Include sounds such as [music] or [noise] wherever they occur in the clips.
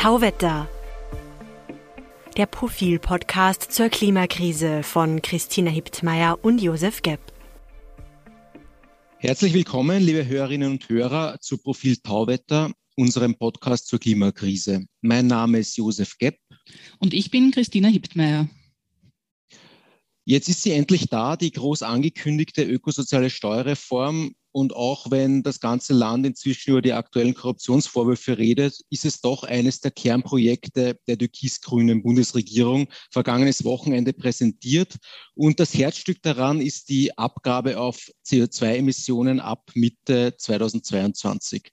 Tauwetter. Der Profil-Podcast zur Klimakrise von Christina Hiptmeier und Josef Gepp. Herzlich willkommen, liebe Hörerinnen und Hörer, zu Profil Tauwetter, unserem Podcast zur Klimakrise. Mein Name ist Josef Gepp. Und ich bin Christina Hiptmeier. Jetzt ist sie endlich da, die groß angekündigte ökosoziale Steuerreform. Und auch wenn das ganze Land inzwischen über die aktuellen Korruptionsvorwürfe redet, ist es doch eines der Kernprojekte der türkis-grünen Bundesregierung vergangenes Wochenende präsentiert. Und das Herzstück daran ist die Abgabe auf CO2-Emissionen ab Mitte 2022.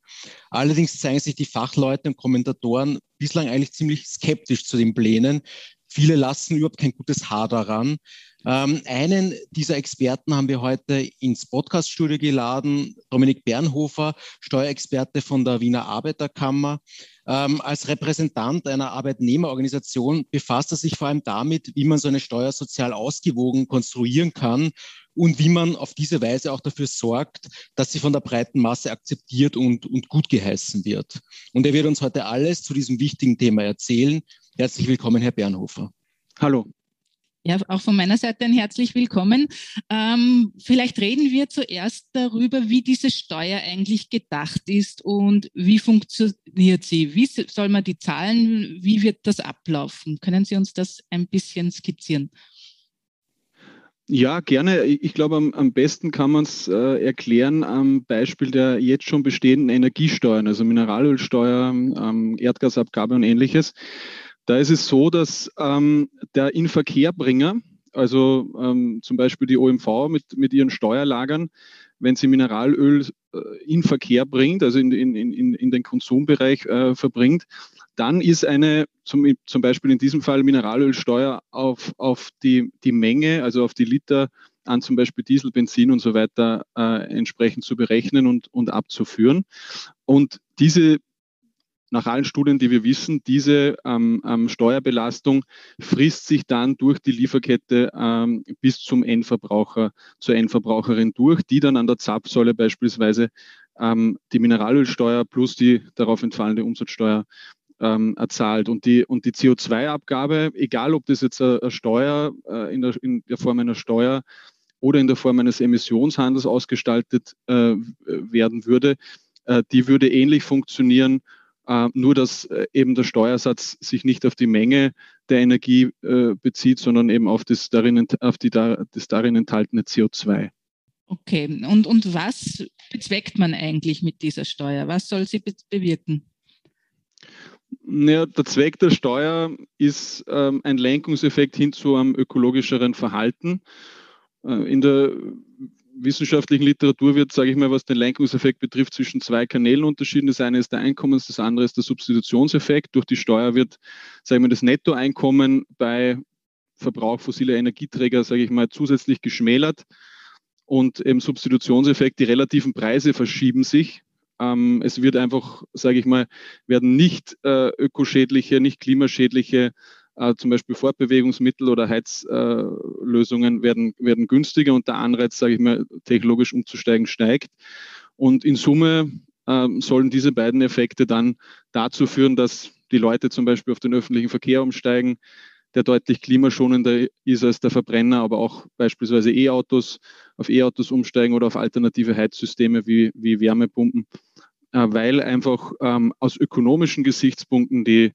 Allerdings zeigen sich die Fachleute und Kommentatoren bislang eigentlich ziemlich skeptisch zu den Plänen. Viele lassen überhaupt kein gutes Haar daran. Ähm, einen dieser Experten haben wir heute ins Podcaststudio geladen, Dominik Bernhofer, Steuerexperte von der Wiener Arbeiterkammer. Ähm, als Repräsentant einer Arbeitnehmerorganisation befasst er sich vor allem damit, wie man so eine Steuer sozial ausgewogen konstruieren kann und wie man auf diese Weise auch dafür sorgt, dass sie von der breiten Masse akzeptiert und, und gut geheißen wird. Und er wird uns heute alles zu diesem wichtigen Thema erzählen. Herzlich willkommen, Herr Bernhofer. Hallo. Ja, auch von meiner Seite ein herzlich willkommen. Ähm, vielleicht reden wir zuerst darüber, wie diese Steuer eigentlich gedacht ist und wie funktioniert sie? Wie soll man die zahlen? Wie wird das ablaufen? Können Sie uns das ein bisschen skizzieren? Ja, gerne. Ich glaube, am, am besten kann man es äh, erklären am Beispiel der jetzt schon bestehenden Energiesteuern, also Mineralölsteuer, ähm, Erdgasabgabe und ähnliches. Da ist es so, dass ähm, der Inverkehrbringer, also ähm, zum Beispiel die OMV mit, mit ihren Steuerlagern, wenn sie Mineralöl äh, in Verkehr bringt, also in, in, in, in den Konsumbereich äh, verbringt, dann ist eine, zum, zum Beispiel in diesem Fall Mineralölsteuer auf, auf die, die Menge, also auf die Liter an zum Beispiel Diesel, Benzin und so weiter äh, entsprechend zu berechnen und, und abzuführen. Und diese nach allen Studien, die wir wissen, diese ähm, ähm, Steuerbelastung frisst sich dann durch die Lieferkette ähm, bis zum Endverbraucher, zur Endverbraucherin durch, die dann an der Zapfsäule beispielsweise ähm, die Mineralölsteuer plus die darauf entfallende Umsatzsteuer ähm, erzahlt. Und die, und die CO2-Abgabe, egal ob das jetzt eine Steuer äh, in, der, in der Form einer Steuer oder in der Form eines Emissionshandels ausgestaltet äh, werden würde, äh, die würde ähnlich funktionieren äh, nur dass äh, eben der Steuersatz sich nicht auf die Menge der Energie äh, bezieht, sondern eben auf das darin, auf die, das darin enthaltene CO2. Okay, und, und was bezweckt man eigentlich mit dieser Steuer? Was soll sie be bewirken? Ja, der Zweck der Steuer ist ähm, ein Lenkungseffekt hin zu einem ökologischeren Verhalten. Äh, in der wissenschaftlichen Literatur wird, sage ich mal, was den Lenkungseffekt betrifft, zwischen zwei Kanälen unterschieden. Das eine ist der Einkommens, das andere ist der Substitutionseffekt. Durch die Steuer wird, sage ich mal, das Nettoeinkommen bei Verbrauch fossiler Energieträger, sage ich mal, zusätzlich geschmälert. Und im Substitutionseffekt, die relativen Preise verschieben sich. Ähm, es wird einfach, sage ich mal, werden nicht äh, ökoschädliche, nicht klimaschädliche äh, zum Beispiel Fortbewegungsmittel oder Heizlösungen werden, werden günstiger und der Anreiz, sage ich mal, technologisch umzusteigen steigt. Und in Summe äh, sollen diese beiden Effekte dann dazu führen, dass die Leute zum Beispiel auf den öffentlichen Verkehr umsteigen, der deutlich klimaschonender ist als der Verbrenner, aber auch beispielsweise E-Autos, auf E-Autos umsteigen oder auf alternative Heizsysteme wie, wie Wärmepumpen, äh, weil einfach ähm, aus ökonomischen Gesichtspunkten die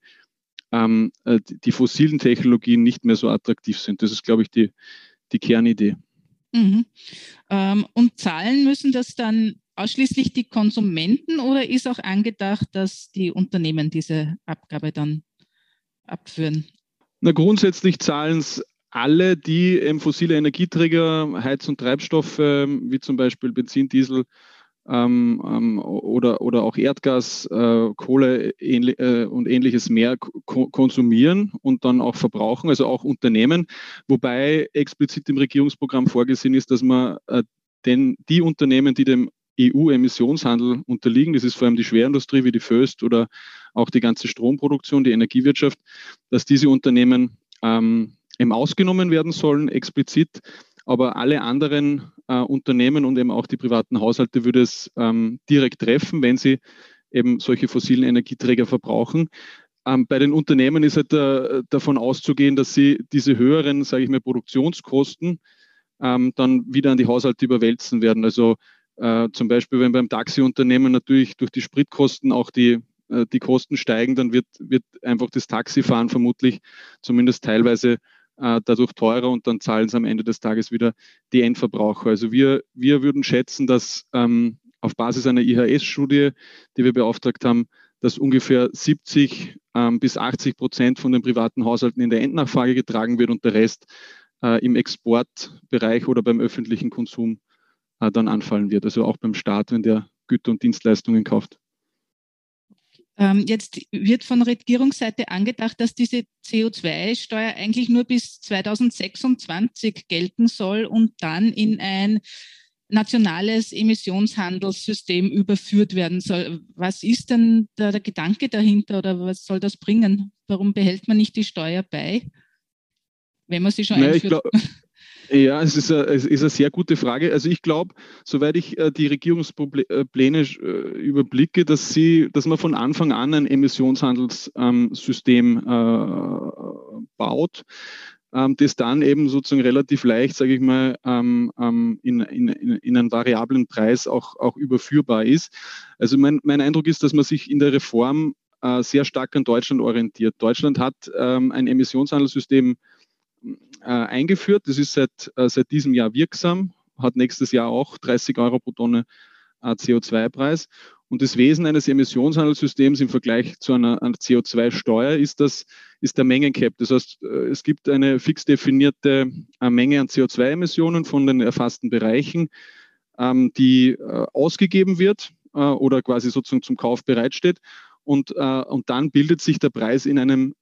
ähm, äh, die fossilen Technologien nicht mehr so attraktiv sind. Das ist, glaube ich, die, die Kernidee. Mhm. Ähm, und zahlen müssen das dann ausschließlich die Konsumenten oder ist auch angedacht, dass die Unternehmen diese Abgabe dann abführen? Na, grundsätzlich zahlen es alle, die ähm, fossile Energieträger, Heiz- und Treibstoffe, wie zum Beispiel Benzin, Diesel, ähm, ähm, oder, oder auch Erdgas, äh, Kohle ähnlich, äh, und ähnliches mehr ko konsumieren und dann auch verbrauchen, also auch Unternehmen, wobei explizit im Regierungsprogramm vorgesehen ist, dass man äh, denn die Unternehmen, die dem EU-Emissionshandel unterliegen, das ist vor allem die Schwerindustrie wie die Föst oder auch die ganze Stromproduktion, die Energiewirtschaft, dass diese Unternehmen ähm, ausgenommen werden sollen, explizit. Aber alle anderen äh, Unternehmen und eben auch die privaten Haushalte würde es ähm, direkt treffen, wenn sie eben solche fossilen Energieträger verbrauchen. ähm, bei den Unternehmen ist halt äh, davon auszugehen, dass sie diese höheren, sage ich mal, Produktionskosten ähm, dann wieder an die Haushalte überwälzen werden. Also äh, zum Beispiel, wenn beim Taxiunternehmen natürlich durch die Spritkosten auch die, äh, die Kosten steigen, dann wird, wird einfach das Taxifahren vermutlich zumindest teilweise dadurch teurer und dann zahlen es am Ende des Tages wieder die Endverbraucher. Also wir, wir würden schätzen, dass ähm, auf Basis einer IHS-Studie, die wir beauftragt haben, dass ungefähr 70 ähm, bis 80 Prozent von den privaten Haushalten in der Endnachfrage getragen wird und der Rest äh, im Exportbereich oder beim öffentlichen Konsum äh, dann anfallen wird. Also auch beim Staat, wenn der Güter und Dienstleistungen kauft. Ähm, jetzt wird von Regierungsseite angedacht, dass diese CO2-Steuer eigentlich nur bis 2026 gelten soll und dann in ein nationales Emissionshandelssystem überführt werden soll. Was ist denn da der Gedanke dahinter oder was soll das bringen? Warum behält man nicht die Steuer bei, wenn man sie schon naja, einführt? [laughs] Ja, es ist, eine, es ist eine sehr gute Frage. Also ich glaube, soweit ich äh, die Regierungspläne äh, überblicke, dass sie, dass man von Anfang an ein Emissionshandelssystem äh, baut, ähm, das dann eben sozusagen relativ leicht, sage ich mal, ähm, ähm, in, in, in einen variablen Preis auch, auch überführbar ist. Also mein, mein Eindruck ist, dass man sich in der Reform äh, sehr stark an Deutschland orientiert. Deutschland hat ein Emissionshandelssystem äh, eingeführt. Das ist seit, äh, seit diesem Jahr wirksam, hat nächstes Jahr auch 30 Euro pro Tonne äh, CO2-Preis. Und das Wesen eines Emissionshandelssystems im Vergleich zu einer, einer CO2-Steuer ist, das, ist der Mengencap. Das heißt, äh, es gibt eine fix definierte äh, Menge an CO2-Emissionen von den erfassten Bereichen, ähm, die äh, ausgegeben wird oder quasi sozusagen zum Kauf bereitsteht. Und, und dann bildet sich der Preis in einem,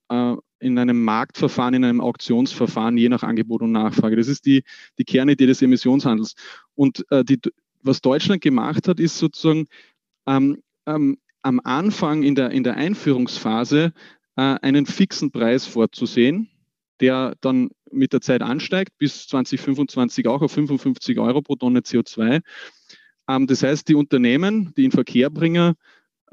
in einem Marktverfahren, in einem Auktionsverfahren, je nach Angebot und Nachfrage. Das ist die, die Kernidee des Emissionshandels. Und die, was Deutschland gemacht hat, ist sozusagen ähm, ähm, am Anfang in der, in der Einführungsphase äh, einen fixen Preis vorzusehen, der dann mit der Zeit ansteigt, bis 2025 auch auf 55 Euro pro Tonne CO2. Ähm, das heißt, die Unternehmen, die Inverkehrbringer, ähm, ähm,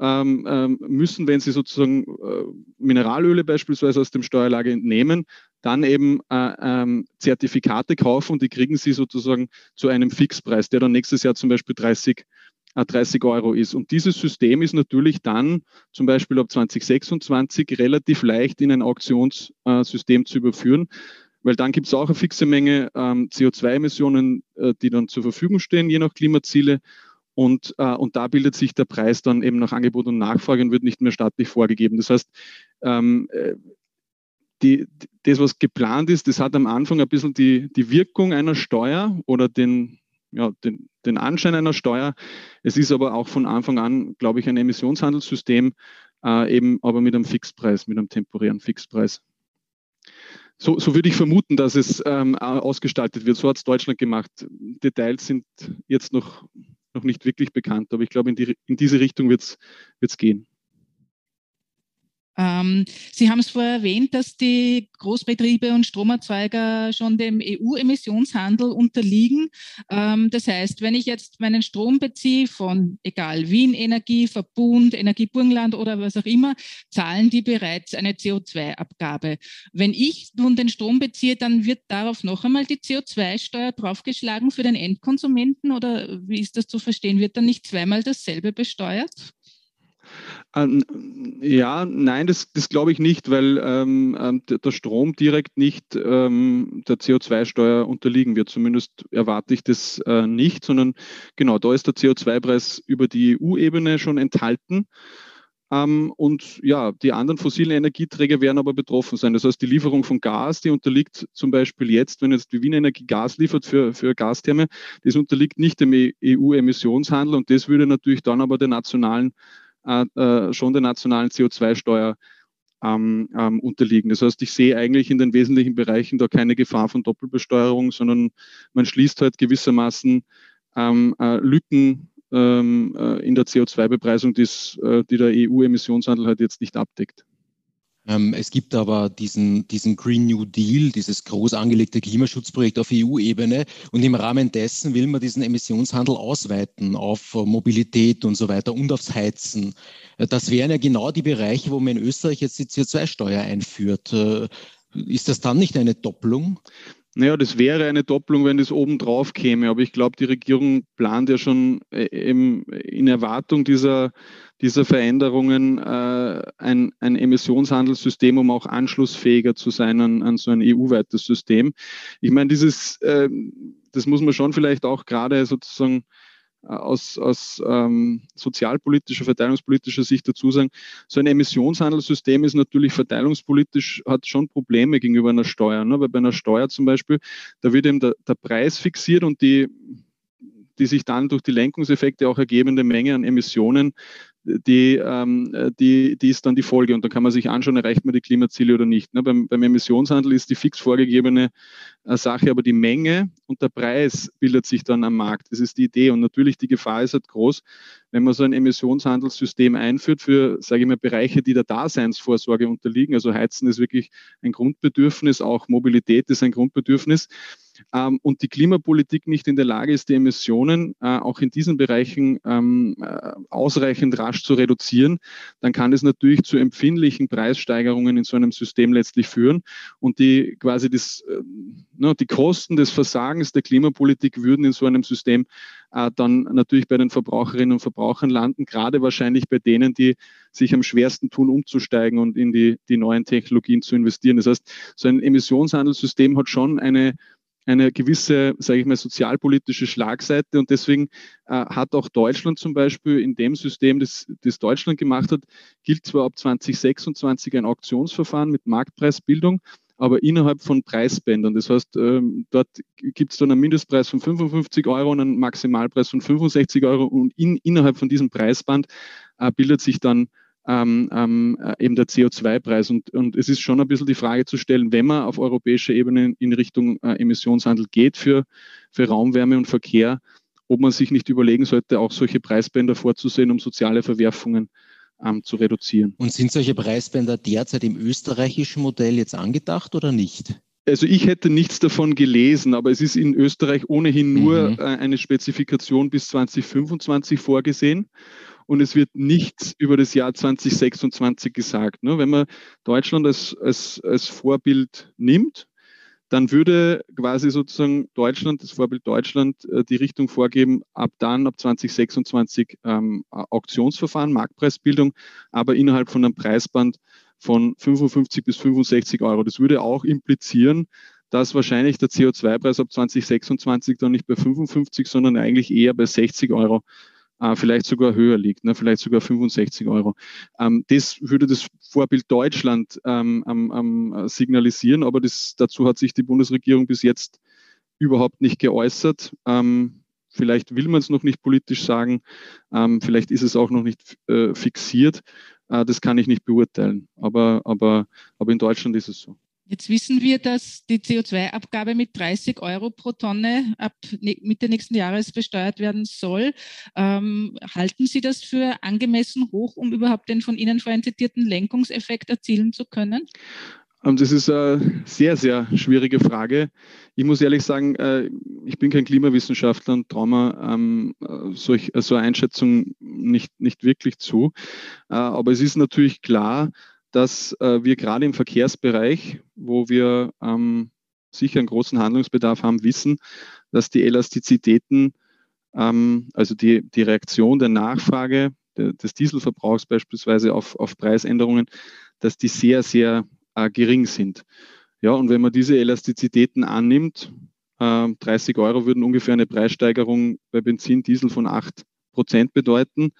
müssen, wenn sie sozusagen äh, Mineralöle beispielsweise aus dem Steuerlage entnehmen, dann eben äh, ähm, Zertifikate kaufen und die kriegen sie sozusagen zu einem Fixpreis, der dann nächstes Jahr zum Beispiel 30 30 Euro ist. Und dieses System ist natürlich dann zum Beispiel ab 2026 relativ leicht in ein Auktionssystem zu überführen, weil dann gibt es auch eine fixe Menge ähm, CO2-Emissionen, äh, die dann zur Verfügung stehen, je nach Klimaziele. Und, äh, und da bildet sich der Preis dann eben nach Angebot und Nachfrage und wird nicht mehr staatlich vorgegeben. Das heißt, ähm, äh, die, das, was geplant ist, das hat am Anfang ein bisschen die, die Wirkung einer Steuer oder den, ja, den, den Anschein einer Steuer. Es ist aber auch von Anfang an, glaube ich, ein Emissionshandelssystem, äh, eben aber mit einem Fixpreis, mit einem temporären Fixpreis. So, so würde ich vermuten, dass es ähm, ausgestaltet wird. So hat es Deutschland gemacht. Details sind jetzt noch, noch nicht wirklich bekannt, aber ich glaube, in, die, in diese Richtung wird es gehen. Ähm, Sie haben es vorher erwähnt, dass die Großbetriebe und Stromerzeuger schon dem EU-Emissionshandel unterliegen. Ähm, das heißt, wenn ich jetzt meinen Strom beziehe von, egal, Wien Energie, Verbund, Energieburgenland oder was auch immer, zahlen die bereits eine CO2-Abgabe. Wenn ich nun den Strom beziehe, dann wird darauf noch einmal die CO2-Steuer draufgeschlagen für den Endkonsumenten oder wie ist das zu verstehen? Wird dann nicht zweimal dasselbe besteuert? Ähm, ja, nein, das, das glaube ich nicht, weil ähm, ähm der Strom direkt nicht ähm, der CO2-Steuer unterliegen wird. Zumindest erwarte ich das äh, nicht, sondern genau, da ist der CO2-Preis über die EU-Ebene schon enthalten. Ähm, und ja, die anderen fossilen Energieträger werden aber betroffen sein. Das heißt, die Lieferung von Gas, die unterliegt zum Beispiel jetzt, wenn jetzt die Wien Energie Gas liefert für, für Gastherme, das unterliegt nicht dem EU-Emissionshandel und das würde natürlich dann aber der nationalen äh, schon der nationalen CO2-Steuer ähm, ähm, unterliegen. Das heißt, ich sehe eigentlich in den wesentlichen Bereichen da keine Gefahr von Doppelbesteuerung, sondern man schließt halt gewissermaßen ähm, äh, Lücken ähm, äh, in der CO2-Bepreisung, äh, die der EU-Emissionshandel halt jetzt nicht abdeckt. Ähm, es gibt aber diesen, diesen Green New Deal, dieses groß angelegte Klimaschutzprojekt auf EU-Ebene. Und im Rahmen dessen will man diesen Emissionshandel ausweiten auf Mobilität und so weiter und aufs Heizen. Äh, das wären ja genau die Bereiche, wo man in Österreich jetzt die CO2-Steuer einführt. Äh, ist das dann nicht eine Doppelung? Naja, das wäre eine Doppelung, wenn das oben drauf käme. Aber ich glaube, die Regierung plant ja schon eben äh, in Erwartung dieser, dieser Veränderungen äh, ein, ein Emissionshandelssystem, um auch anschlussfähiger zu sein an, an so ein EU-weites System. Ich meine, dieses, äh, das muss man schon vielleicht auch gerade sozusagen aus, aus ähm, sozialpolitischer, verteilungspolitischer Sicht dazu sagen, so ein Emissionshandelssystem ist natürlich verteilungspolitisch, hat schon Probleme gegenüber einer Steuer. Ne? Weil bei einer Steuer zum Beispiel, da wird eben der, der Preis fixiert und die die sich dann durch die Lenkungseffekte auch ergebende Menge an Emissionen die, ähm, die, die ist dann die Folge. Und dann kann man sich anschauen, erreicht man die Klimaziele oder nicht. Ne? Beim, beim Emissionshandel ist die fix vorgegebene äh, Sache, aber die Menge und der Preis bildet sich dann am Markt. Das ist die Idee. Und natürlich die Gefahr ist halt groß, wenn man so ein Emissionshandelssystem einführt für, sage ich mal, Bereiche, die der Daseinsvorsorge unterliegen. Also Heizen ist wirklich ein Grundbedürfnis, auch Mobilität ist ein Grundbedürfnis ähm, und die Klimapolitik nicht in der Lage ist, die Emissionen äh, auch in diesen Bereichen ähm, äh, ausreichend rasch zu reduzieren, dann kann es natürlich zu empfindlichen Preissteigerungen in so einem System letztlich führen. Und die quasi das, äh, ne, die Kosten des Versagens der Klimapolitik würden in so einem System äh, dann natürlich bei den Verbraucherinnen und Verbrauchern landen, gerade wahrscheinlich bei denen, die sich am schwersten tun, umzusteigen und in die, die neuen Technologien zu investieren. Das heißt, so ein Emissionshandelssystem hat schon eine eine gewisse, sage ich mal, sozialpolitische Schlagseite. Und deswegen äh, hat auch Deutschland zum Beispiel in dem System, das, das Deutschland gemacht hat, gilt zwar ab 2026 ein Auktionsverfahren mit Marktpreisbildung, aber innerhalb von Preisbändern. Das heißt, ähm, dort gibt es dann einen Mindestpreis von 55 Euro und einen Maximalpreis von 65 Euro und in, innerhalb von diesem Preisband äh, bildet sich dann ähm, ähm, äh, eben der CO2-Preis. Und, und es ist schon ein bisschen die Frage zu stellen, wenn man auf europäischer Ebene in Richtung äh, Emissionshandel geht für, für Raumwärme und Verkehr, ob man sich nicht überlegen sollte, auch solche Preisbänder vorzusehen, um soziale Verwerfungen ähm, zu reduzieren. Und sind solche Preisbänder derzeit im österreichischen Modell jetzt angedacht oder nicht? Also ich hätte nichts davon gelesen, aber es ist in Österreich ohnehin nur mhm. äh, eine Spezifikation bis 2025 vorgesehen und es wird nichts über das Jahr 2026 gesagt. Ne? Wenn man Deutschland als, als, als Vorbild nimmt, dann würde quasi sozusagen Deutschland, das Vorbild Deutschland, äh, die Richtung vorgeben, ab dann, ab 2026 ähm, Auktionsverfahren, Marktpreisbildung, aber innerhalb von einem Preisband von 55 bis 65 Euro. Das würde auch implizieren, dass wahrscheinlich der CO2-Preis ab 2026 dann nicht bei 55, sondern eigentlich eher bei 60 Euro äh, vielleicht sogar höher liegt, ne, vielleicht sogar 65 Euro. Ähm, das würde das Vorbild Deutschland ähm, ähm, signalisieren, aber das, dazu hat sich die Bundesregierung bis jetzt überhaupt nicht geäußert. Ähm, vielleicht will man es noch nicht politisch sagen, ähm, vielleicht ist es auch noch nicht äh, fixiert. Äh, das kann ich nicht beurteilen, aber, aber, aber in Deutschland ist es so. Jetzt wissen wir, dass die CO2-Abgabe mit 30 Euro pro Tonne ab Mitte nächsten Jahres besteuert werden soll. Ähm, halten Sie das für angemessen hoch, um überhaupt den von Ihnen vorhin zitierten Lenkungseffekt erzielen zu können? Ähm, das ist eine sehr, sehr schwierige Frage. Ich muss ehrlich sagen, äh, ich bin kein Klimawissenschaftler und traue mir ähm, so eine Einschätzung nicht, nicht wirklich zu. Äh, aber es ist natürlich klar, dass äh, wir gerade im Verkehrsbereich, wo wir ähm, sicher einen großen Handlungsbedarf haben, wissen, dass die Elastizitäten, ähm, also die, die Reaktion der Nachfrage de, des Dieselverbrauchs beispielsweise auf, auf Preisänderungen, dass die sehr, sehr äh, gering sind. Ja, und wenn man diese Elastizitäten annimmt, äh, 30 Euro würden ungefähr eine Preissteigerung bei Benzin, Diesel von 8 Prozent bedeuten.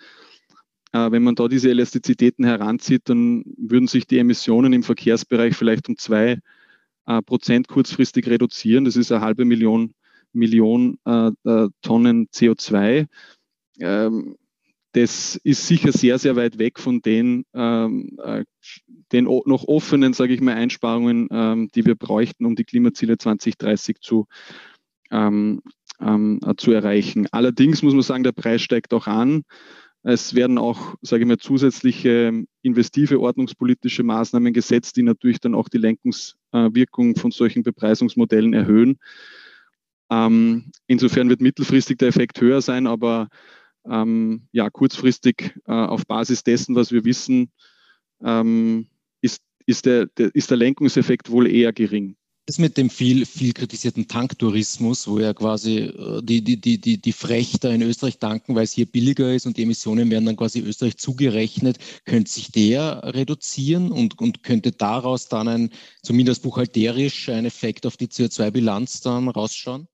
Äh, wenn man da diese Elastizitäten heranzieht, dann würden sich die Emissionen im Verkehrsbereich vielleicht um zwei äh, Prozent kurzfristig reduzieren. Das ist eine halbe Million, Million äh, Tonnen CO2. Ähm, das ist sicher sehr, sehr weit weg von den, ähm, den noch offenen, sage ich mal, Einsparungen, ähm, die wir bräuchten, um die Klimaziele 2030 zu, zu erreichen. Allerdings muss man sagen, der Preis steigt auch an. Es werden auch, sage ich mal, zusätzliche investive ordnungspolitische Maßnahmen gesetzt, die natürlich dann auch die Lenkungswirkung von solchen Bepreisungsmodellen erhöhen. Ähm, insofern wird mittelfristig der Effekt höher sein, aber ähm, ja, kurzfristig äh, auf Basis dessen, was wir wissen, ähm, ist, ist, der, der, ist der Lenkungseffekt wohl eher gering. Das mit dem viel, viel kritisierten Tanktourismus, wo ja quasi äh, die, die, die, die, die Frechter in Österreich tanken, weil es hier billiger ist und die Emissionen werden dann quasi Österreich zugerechnet, könnte sich der reduzieren und, und könnte daraus dann ein, zumindest buchhalterisch, ein Effekt auf die CO2-Bilanz dann rausschauen?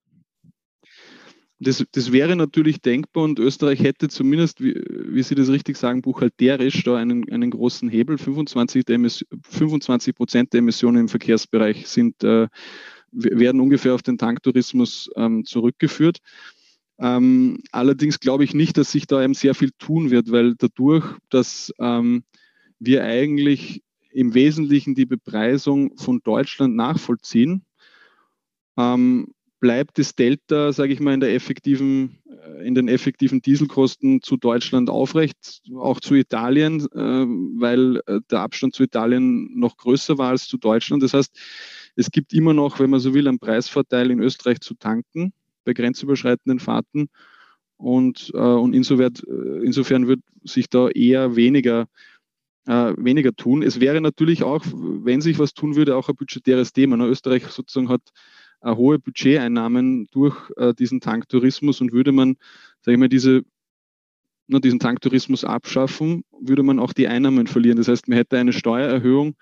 Das, das wäre natürlich denkbar und Österreich hätte zumindest, wie, wie Sie das richtig sagen, buchhalterisch da einen, einen großen Hebel. 25, 25 Prozent der Emissionen im Verkehrsbereich sind, äh, werden ungefähr auf den Tanktourismus ähm, zurückgeführt. Ähm, allerdings glaube ich nicht, dass sich da eben sehr viel tun wird, weil dadurch, dass ähm, wir eigentlich im Wesentlichen die Bepreisung von Deutschland nachvollziehen, ähm, bleibt das Delta, sage ich mal, in, der effektiven, äh, in den effektiven Dieselkosten zu Deutschland aufrecht, auch zu Italien, äh, weil äh, der Abstand zu Italien noch größer war als zu Deutschland. Das heißt, es gibt immer noch, wenn man so will, einen Preisvorteil in Österreich zu tanken bei grenzüberschreitenden Fahrten. Und, und insofern, insofern wird sich da eher weniger weniger tun. Es wäre natürlich auch, wenn sich was tun würde, auch ein budgetäres Thema. Ne? Österreich sozusagen hat äh, hohe Budgeteinnahmen durch äh, diesen Tanktourismus und würde man, sage ich mal, diese, na, diesen Tanktourismus abschaffen, würde man auch die Einnahmen verlieren. Das heißt, man hätte eine Steuererhöhung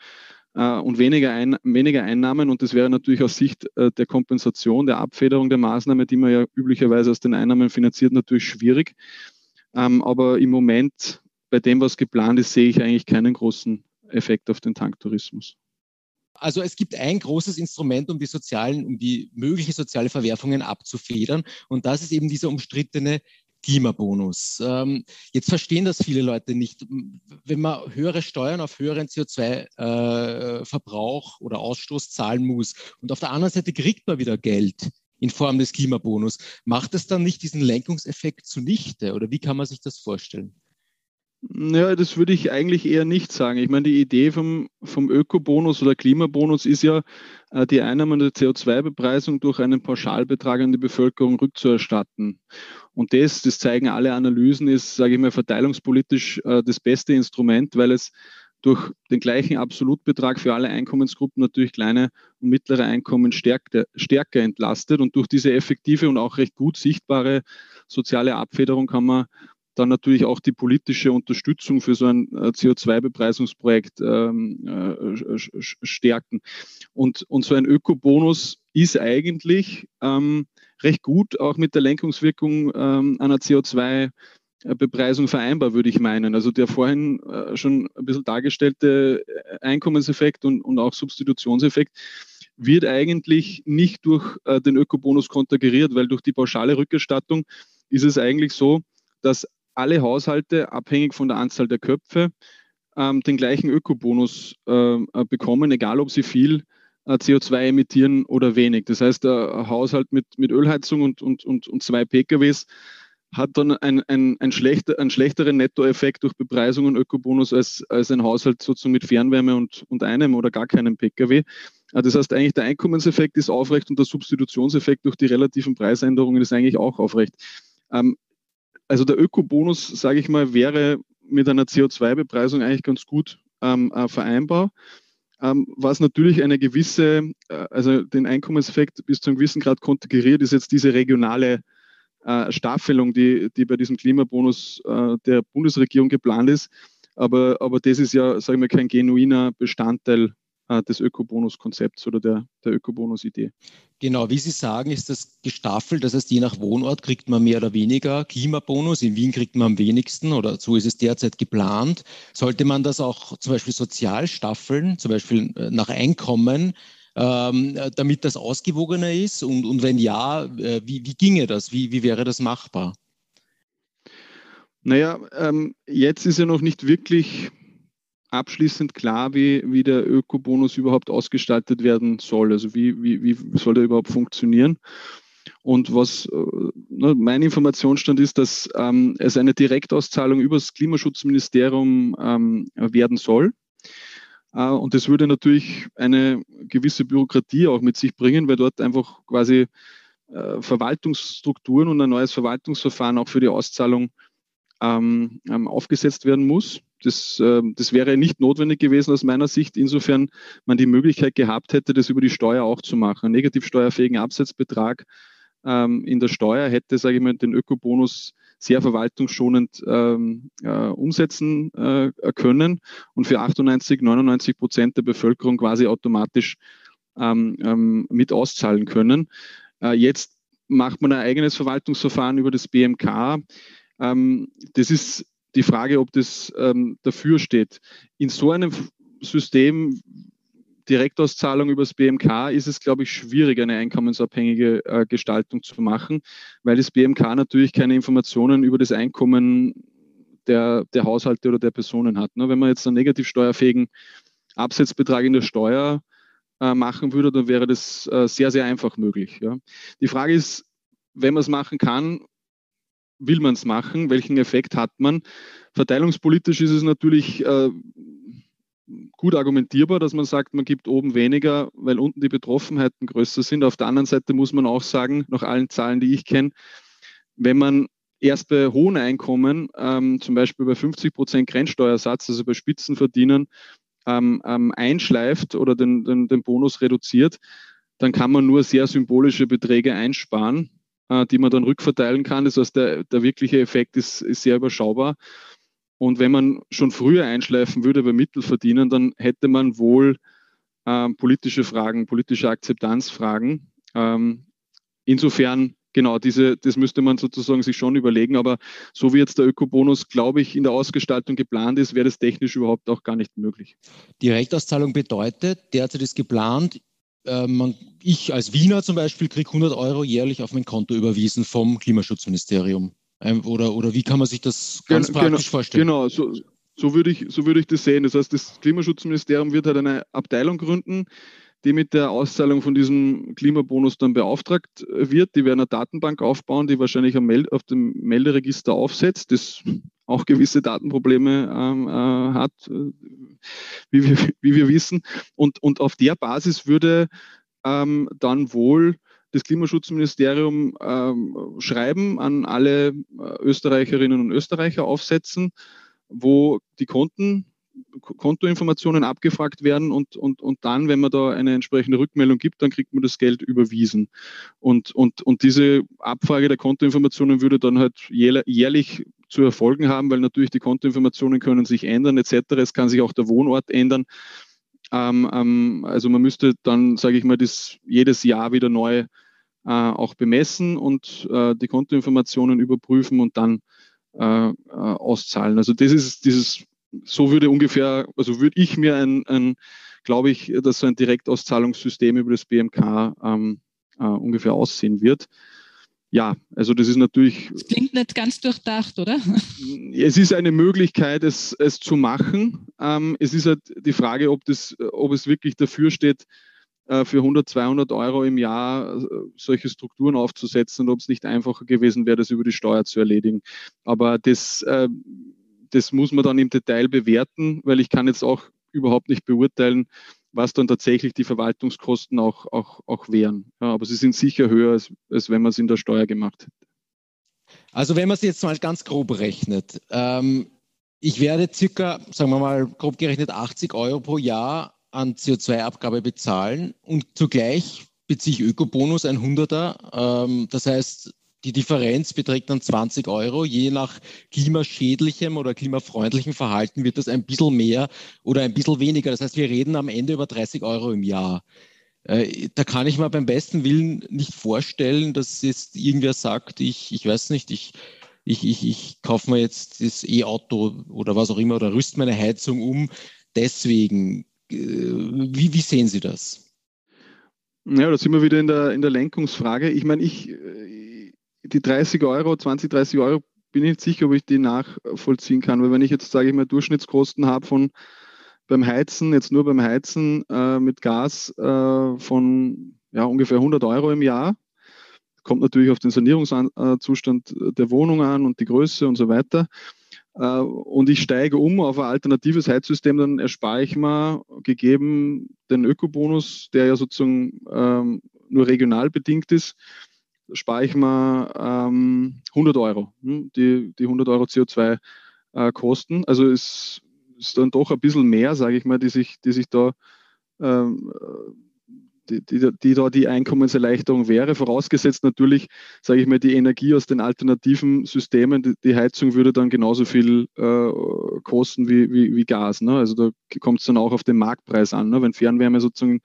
äh, und weniger, ein, weniger Einnahmen und das wäre natürlich aus Sicht äh, der Kompensation, der Abfederung der Maßnahme, die man ja üblicherweise aus den Einnahmen finanziert, natürlich schwierig. Ähm, aber im Moment, bei dem, was geplant ist, sehe ich eigentlich keinen großen Effekt auf den Tanktourismus. Also es gibt ein großes Instrument, um die sozialen, um die mögliche soziale Verwerfungen abzufedern. Und das ist eben dieser umstrittene Klimabonus. Ähm, jetzt verstehen das viele Leute nicht. Wenn man höhere Steuern auf höheren CO2-Verbrauch äh, oder Ausstoß zahlen muss und auf der anderen Seite kriegt man wieder Geld in Form des Klimabonus, macht es dann nicht diesen Lenkungseffekt zunichte? Oder wie kann man sich das vorstellen? Ja, das würde ich eigentlich eher nicht sagen. Ich meine, die Idee vom, vom Ökobonus oder Klimabonus ist ja, äh, die Einnahmen der CO2-Bepreisung durch einen Pauschalbetrag an die Bevölkerung rückzuerstatten. Und das, das zeigen alle Analysen, ist, sage ich mal, verteilungspolitisch äh, das beste Instrument, weil es durch den gleichen Absolutbetrag für alle Einkommensgruppen natürlich kleine und mittlere Einkommen stärker, stärker entlastet. Und durch diese effektive und auch recht gut sichtbare soziale Abfederung kann man dann natürlich auch die politische Unterstützung für so ein äh, CO2-Bepreisungsprojekt ähm, äh, stärken. Und, und so ein Ökobonus ist eigentlich ähm, recht gut auch mit der Lenkungswirkung ähm, einer CO2- Bepreisung vereinbar, würde ich meinen. Also der vorhin äh, schon ein bisschen dargestellte Einkommenseffekt und, und auch Substitutionseffekt wird eigentlich nicht durch äh, den Ökobonus konterkariert, weil durch die pauschale Rückerstattung ist es eigentlich so, dass alle Haushalte, abhängig von der Anzahl der Köpfe, ähm, den gleichen Ökobonus ähm, äh, bekommen, egal ob sie viel äh, CO2 emittieren oder wenig. Das heißt, ein Haushalt mit, mit Ölheizung und, und, und, und zwei PKWs hat dann ein, ein, ein schlechter, einen schlechteren Nettoeffekt durch Bepreisung und Ökobonus als, als ein Haushalt sozusagen mit Fernwärme und, und einem oder gar keinem Pkw. Äh, das heißt, eigentlich der Einkommenseffekt ist aufrecht und der Substitutionseffekt durch die relativen Preisänderungen ist eigentlich auch aufrecht. Ähm, also der Ökobonus, sage ich mal, wäre mit einer CO2-Bepreisung eigentlich ganz gut ähm, äh, vereinbar. Ähm, was natürlich eine gewisse, äh, also den Einkommenseffekt bis zu einem gewissen Grad konterkariert, ist jetzt diese regionale äh, Staffelung, die, die bei diesem Klimabonus äh, der Bundesregierung geplant ist. Aber, aber das ist ja, sagen wir, kein genuiner Bestandteil des Ökobonus-Konzepts oder der, der Ökobonus-Idee. Genau, wie Sie sagen, ist das gestaffelt. Das heißt, je nach Wohnort kriegt man mehr oder weniger Klimabonus. In Wien kriegt man am wenigsten oder so ist es derzeit geplant. Sollte man das auch zum Beispiel sozial staffeln, zum Beispiel äh, nach Einkommen, ähm, damit das ausgewogener ist? Und, und wenn ja, äh, wie, wie ginge das? Wie, wie wäre das machbar? Naja, ähm, jetzt ist ja noch nicht wirklich abschließend klar, wie, wie der Ökobonus überhaupt ausgestaltet werden soll. Also wie, wie, wie soll der überhaupt funktionieren? Und was äh, ne, mein Informationsstand ist, dass ähm, es eine Direktauszahlung über das Klimaschutzministerium ähm, werden soll. Äh, und das würde natürlich eine gewisse Bürokratie auch mit sich bringen, weil dort einfach quasi äh, Verwaltungsstrukturen und ein neues Verwaltungsverfahren auch für die Auszahlung ähm, ähm, aufgesetzt werden muss. Das, äh, das wäre nicht notwendig gewesen aus meiner Sicht, insofern man die Möglichkeit gehabt hätte, das über die Steuer auch zu machen. Einen negativsteuerfähigen Absetzbetrag ähm, in der Steuer hätte, sage ich mal, den Ökobonus sehr verwaltungsschonend ähm, äh, umsetzen äh, können und für 98, 99 Prozent der Bevölkerung quasi automatisch ähm, ähm, mit auszahlen können. Äh, jetzt macht man ein eigenes Verwaltungsverfahren über das BMK. Ähm, das ist die Frage, ob das ähm, dafür steht. In so einem System Direktauszahlung übers BMK ist es, glaube ich, schwierig, eine einkommensabhängige äh, Gestaltung zu machen, weil das BMK natürlich keine Informationen über das Einkommen der, der Haushalte oder der Personen hat. Ne? Wenn man jetzt einen negativ steuerfähigen Absetzbetrag in der Steuer äh, machen würde, dann wäre das äh, sehr, sehr einfach möglich. Ja? Die Frage ist, wenn man es machen kann, will man es machen? Welchen Effekt hat man? Verteilungspolitisch ist es natürlich äh, gut argumentierbar, dass man sagt, man gibt oben weniger, weil unten die Betroffenheiten größer sind. Auf der anderen Seite muss man auch sagen, nach allen Zahlen, die ich kenne, wenn man erst bei hohen Einkommen, ähm, zum Beispiel bei 50 Prozent Grenzsteuersatz, also bei Spitzenverdienern, ähm, ähm, einschleift oder den, den, den Bonus reduziert, dann kann man nur sehr symbolische Beträge einsparen, die man dann rückverteilen kann. Das heißt, der, der wirkliche Effekt ist, ist sehr überschaubar. Und wenn man schon früher einschleifen würde bei Mittelverdienern, dann hätte man wohl ähm, politische Fragen, politische Akzeptanzfragen. Ähm, insofern, genau, diese, das müsste man sozusagen sich schon überlegen. Aber so wie jetzt der Ökobonus, glaube ich, in der Ausgestaltung geplant ist, wäre das technisch überhaupt auch gar nicht möglich. Direktauszahlung bedeutet, derzeit ist geplant, äh, man, ich als Wiener zum Beispiel kriege 100 Euro jährlich auf mein Konto überwiesen vom Klimaschutzministerium. Ähm, oder, oder wie kann man sich das ganz genau, praktisch vorstellen? Genau, so, so, würde ich, so würde ich das sehen. Das heißt, das Klimaschutzministerium wird halt eine Abteilung gründen, die mit der Auszahlung von diesem Klimabonus dann beauftragt wird. Die werden eine Datenbank aufbauen, die wahrscheinlich auf dem Melderegister aufsetzt, das auch gewisse Datenprobleme ähm, äh, hat, äh, wie wir, wie wir wissen. Und, und auf der Basis würde ähm, dann wohl das Klimaschutzministerium ähm, schreiben an alle äh, Österreicherinnen und Österreicher aufsetzen, wo die Konten, Kontoinformationen abgefragt werden und, und, und dann, wenn man da eine entsprechende Rückmeldung gibt, dann kriegt man das Geld überwiesen. Und, und, und diese Abfrage der Kontoinformationen würde dann halt jährlich zu erfolgen haben, weil natürlich die Kontoinformationen können sich ändern etc. Es kann sich auch der Wohnort ändern. Ähm, ähm, also man müsste dann, sage ich mal, das jedes Jahr wieder neu äh, auch bemessen und äh, die Kontoinformationen überprüfen und dann äh, auszahlen. Also das ist dieses, so würde ungefähr, also würde ich mir ein, ein glaube ich, dass so ein Direktauszahlungssystem über das BMK ähm, äh, ungefähr aussehen wird ja, also das ist natürlich. Das klingt nicht ganz durchdacht, oder? Es ist eine Möglichkeit, es, es zu machen. Ähm, es ist halt die Frage, ob, das, ob es wirklich dafür steht, äh, für 100, 200 Euro im Jahr äh, solche Strukturen aufzusetzen und ob es nicht einfacher gewesen wäre, das über die Steuer zu erledigen. Aber das, äh, das muss man dann im Detail bewerten, weil ich kann jetzt auch überhaupt nicht beurteilen, was dann tatsächlich die Verwaltungskosten auch, auch, auch wären. Ja, aber sie sind sicher höher, als, als wenn man es in der Steuer gemacht hätte. Also wenn man es jetzt mal ganz grob rechnet, ähm, ich werde circa, sagen wir mal, grob gerechnet 80 Euro pro Jahr an CO2-Abgabe bezahlen und zugleich beziehe ich Ökobonus, ein Hunderter. Ähm, das heißt, die Differenz beträgt dann 20 Euro. Je nach klimaschädlichem oder klimafreundlichem Verhalten wird das ein bisschen mehr oder ein bisschen weniger. Das heißt, wir reden am Ende über 30 Euro im Jahr. Äh, da kann ich mir beim besten Willen nicht vorstellen, dass jetzt irgendwer sagt, ich, ich weiß nicht, ich, ich, ich, ich kaufe mir jetzt das E-Auto oder was auch immer oder rüste meine Heizung um. Deswegen, äh, wie, wie sehen Sie das? Ja, da sind wir wieder in der, in der Lenkungsfrage. Ich meine, ich, die 30 Euro, 20, 30 Euro, bin ich nicht sicher, ob ich die nachvollziehen kann. Weil wenn ich jetzt, sage ich mal, Durchschnittskosten habe von beim Heizen, jetzt nur beim Heizen äh, mit Gas äh, von ja, ungefähr 100 Euro im Jahr, kommt natürlich auf den Sanierungszustand der Wohnung an und die Größe und so weiter. Äh, und ich steige um auf ein alternatives Heizsystem, dann erspare ich mir gegeben den Ökobonus, der ja sozusagen ähm, nur regional bedingt ist, spare ich mir ähm, 100 Euro, hm, die, die 100 Euro CO2 äh, kosten. Also es ist dann doch ein bisschen mehr, sage ich mal, die sich, die sich da ähm, die, die, die, da die Einkommenserleichterung wäre, vorausgesetzt natürlich, sage ich mal, die Energie aus den alternativen Systemen, die, die Heizung würde dann genauso viel äh, kosten wie, wie, wie Gas. Ne? Also da kommt es dann auch auf den Marktpreis an. Ne? Wenn Fernwärme sozusagen,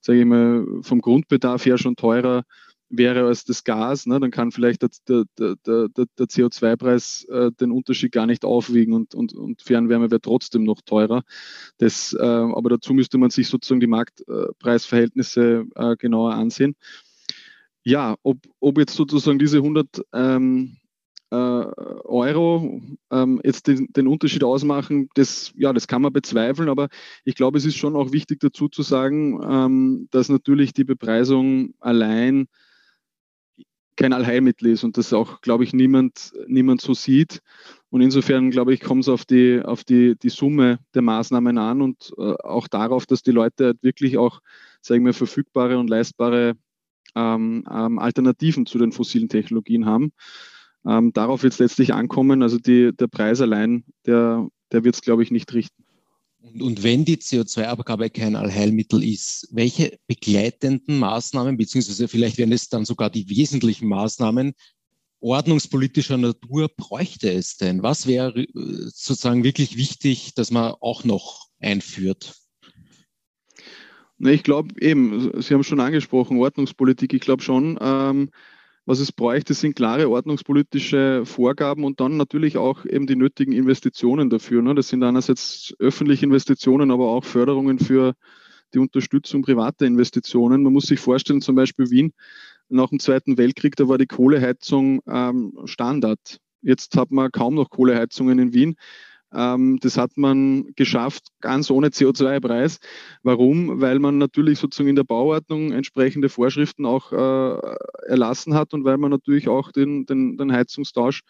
sage ich mal, vom Grundbedarf her schon teurer wäre als das Gas, ne, dann kann vielleicht der, der, der, der CO2-Preis äh, den Unterschied gar nicht aufwiegen und, und, und Fernwärme wäre trotzdem noch teurer. Das, äh, aber dazu müsste man sich sozusagen die Marktpreisverhältnisse äh, genauer ansehen. Ja, ob, ob jetzt sozusagen diese 100 ähm, äh, Euro ähm, jetzt den, den, Unterschied ausmachen, das, ja, das kann man bezweifeln, aber ich glaube, es ist schon auch wichtig dazu zu sagen, ähm, dass natürlich die Bepreisung allein kein Allheilmittel ist und das auch, glaube ich, niemand, niemand so sieht. Und insofern, glaube ich, kommt es auf die, auf die, die Summe der Maßnahmen an und äh, auch darauf, dass die Leute halt wirklich auch, sagen wir, verfügbare und leistbare ähm, ähm, Alternativen zu den fossilen Technologien haben. Ähm, darauf wird es letztlich ankommen. Also die, der Preis allein, der, der wird es, glaube ich, nicht richten. Und, wenn die CO2-Abgabe kein Allheilmittel ist, welche begleitenden Maßnahmen, beziehungsweise vielleicht wären es dann sogar die wesentlichen Maßnahmen ordnungspolitischer Natur bräuchte es denn? Was wäre äh, sozusagen wirklich wichtig, dass man auch noch einführt? ich glaube eben, Sie haben schon angesprochen, Ordnungspolitik. Ich glaube schon, ähm, was es bräuchte, sind klare ordnungspolitische Vorgaben und dann natürlich auch eben die nötigen Investitionen dafür. Ne? Das sind einerseits öffentliche Investitionen, aber auch Förderungen für die Unterstützung privater Investitionen. Man muss sich vorstellen, zum Beispiel Wien nach dem Zweiten Weltkrieg, da war die Kohleheizung ähm, Standard. Jetzt hat man kaum noch Kohleheizungen in Wien. Ähm, das hat man geschafft, ganz ohne CO2-Preis. Warum? Weil man natürlich sozusagen in der Bauordnung entsprechende Vorschriften auch äh, erlassen hat und weil man natürlich auch den, den, den Heizungstausch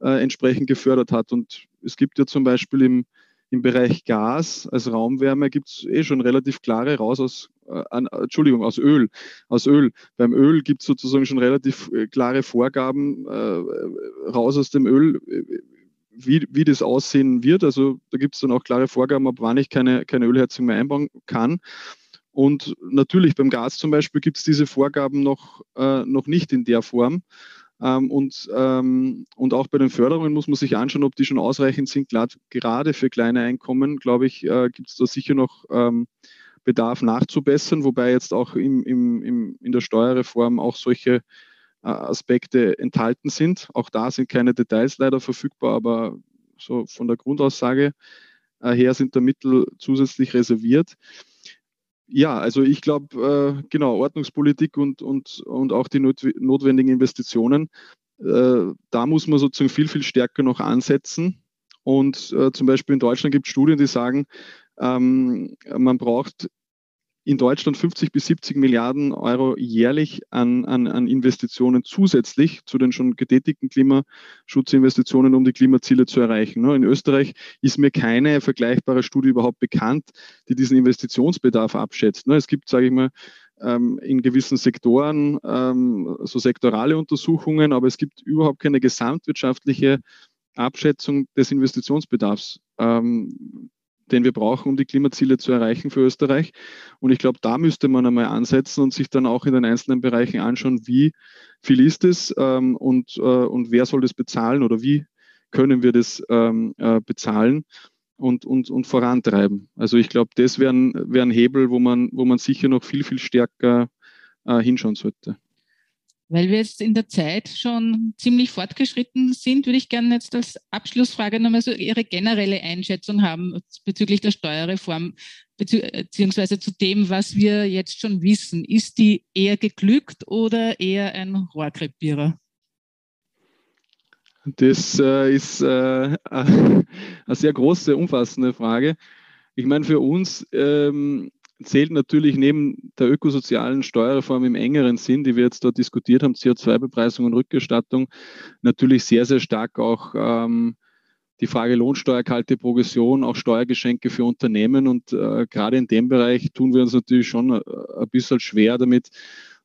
äh, entsprechend gefördert hat. Und es gibt ja zum Beispiel im, im Bereich Gas als Raumwärme gibt es eh schon relativ klare raus aus, äh, Entschuldigung, aus Öl. Aus Öl. Beim Öl gibt es sozusagen schon relativ äh, klare Vorgaben äh, raus aus dem Öl wie, wie das aussehen wird. Also da gibt es dann auch klare Vorgaben, ab wann ich keine, keine Ölheizung mehr einbauen kann. Und natürlich beim Gas zum Beispiel gibt es diese Vorgaben noch, äh, noch nicht in der Form. Ähm, und, ähm, und auch bei den Förderungen muss man sich anschauen, ob die schon ausreichend sind. Gerade für kleine Einkommen, glaube ich, äh, gibt es da sicher noch ähm, Bedarf nachzubessern, wobei jetzt auch im, im, im, in der Steuerreform auch solche Aspekte enthalten sind. Auch da sind keine Details leider verfügbar, aber so von der Grundaussage äh, her sind da Mittel zusätzlich reserviert. Ja, also ich glaube, äh, genau, Ordnungspolitik und, und, und auch die notwendigen Investitionen, da muss man sozusagen viel, viel stärker noch ansetzen. Und zum Beispiel in Deutschland gibt es Studien, die sagen, ähm, man braucht in Deutschland 50 bis 70 Milliarden Euro jährlich an, an, an Investitionen zusätzlich zu den schon getätigten Klimaschutzinvestitionen, um die Klimaziele zu erreichen. Ne? In Österreich ist mir keine vergleichbare Studie überhaupt bekannt, die diesen Investitionsbedarf abschätzt. Ne? Es gibt, sage ich mal, ähm, in gewissen Sektoren ähm, so sektorale Untersuchungen, aber es gibt überhaupt keine gesamtwirtschaftliche Abschätzung des Investitionsbedarfs. Den wir brauchen, um die Klimaziele zu erreichen für Österreich. Und ich glaube, da müsste man einmal ansetzen und sich dann auch in den einzelnen Bereichen anschauen, wie viel ist es ähm, und, äh, und wer soll das bezahlen oder wie können wir das ähm, äh, bezahlen und, und, und vorantreiben. Also ich glaube, das wäre ein, wär Hebel, wo man, wo man sicher noch viel, viel stärker äh, hinschauen sollte. Weil wir jetzt in der Zeit schon ziemlich fortgeschritten sind, würde ich gerne jetzt als Abschlussfrage nochmal so Ihre generelle Einschätzung haben bezüglich der Steuerreform, beziehungsweise zu dem, was wir jetzt schon wissen. Ist die eher geglückt oder eher ein Rohrkrepierer? Das äh, ist äh, [laughs] eine sehr große, umfassende Frage. Ich meine, für uns ähm, zählt natürlich neben der ökosozialen Steuerreform im engeren Sinn, die wir jetzt dort diskutiert haben, CO2-Bepreisung und Rückerstattung, natürlich sehr, sehr stark auch ähm, die Frage Lohnsteuer, kalte Progression, auch Steuergeschenke für Unternehmen. Und äh, gerade in dem Bereich tun wir uns natürlich schon äh, ein bisschen schwer damit,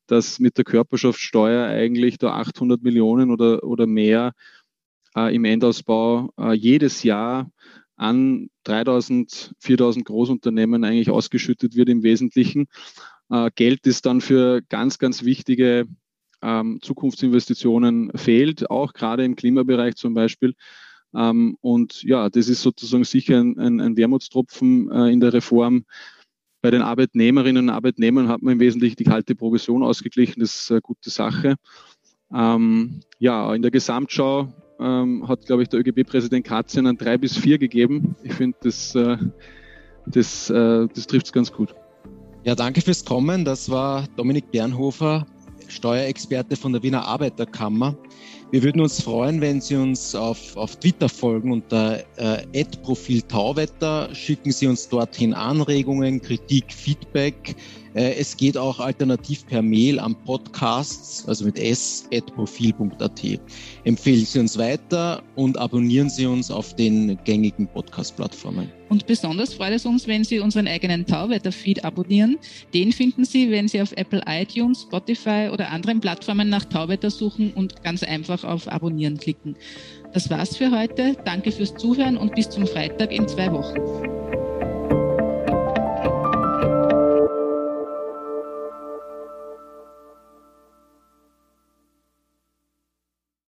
dass mit der Körperschaftssteuer eigentlich da 800 Millionen oder, oder mehr äh, im Endausbau äh, jedes Jahr an 3000, 4000 Großunternehmen eigentlich ausgeschüttet wird im Wesentlichen. Äh, Geld ist dann für ganz, ganz wichtige ähm, Zukunftsinvestitionen fehlt, auch gerade im Klimabereich zum Beispiel. Ähm, und ja, das ist sozusagen sicher ein, ein, Wermutstropfen äh, in der Reform. Bei den Arbeitnehmerinnen und Arbeitnehmern hat man im Wesentlichen die kalte Progression ausgeglichen. Das ist eine gute Sache. Ähm, ja, in der Gesamtschau ähm, hat, glaube ich, der ÖGB-Präsident Katzin ein 3 bis 4 gegeben. Ich finde, das, äh, das, äh, das trifft es ganz gut. Ja, danke fürs Kommen. Das war Dominik Bernhofer, Steuerexperte von der Wiener Arbeiterkammer. Wir würden uns freuen, wenn Sie uns auf, auf Twitter folgen unter äh, Profil. Schicken Sie uns dorthin Anregungen, Kritik, Feedback. Äh, es geht auch alternativ per Mail am Podcasts, also mit s.profil.at. Empfehlen Sie uns weiter und abonnieren Sie uns auf den gängigen Podcast-Plattformen. Und besonders freut es uns, wenn Sie unseren eigenen Tauwetter-Feed abonnieren. Den finden Sie, wenn Sie auf Apple iTunes, Spotify oder anderen Plattformen nach Tauwetter suchen und ganz einfach auf Abonnieren klicken. Das war's für heute. Danke fürs Zuhören und bis zum Freitag in zwei Wochen.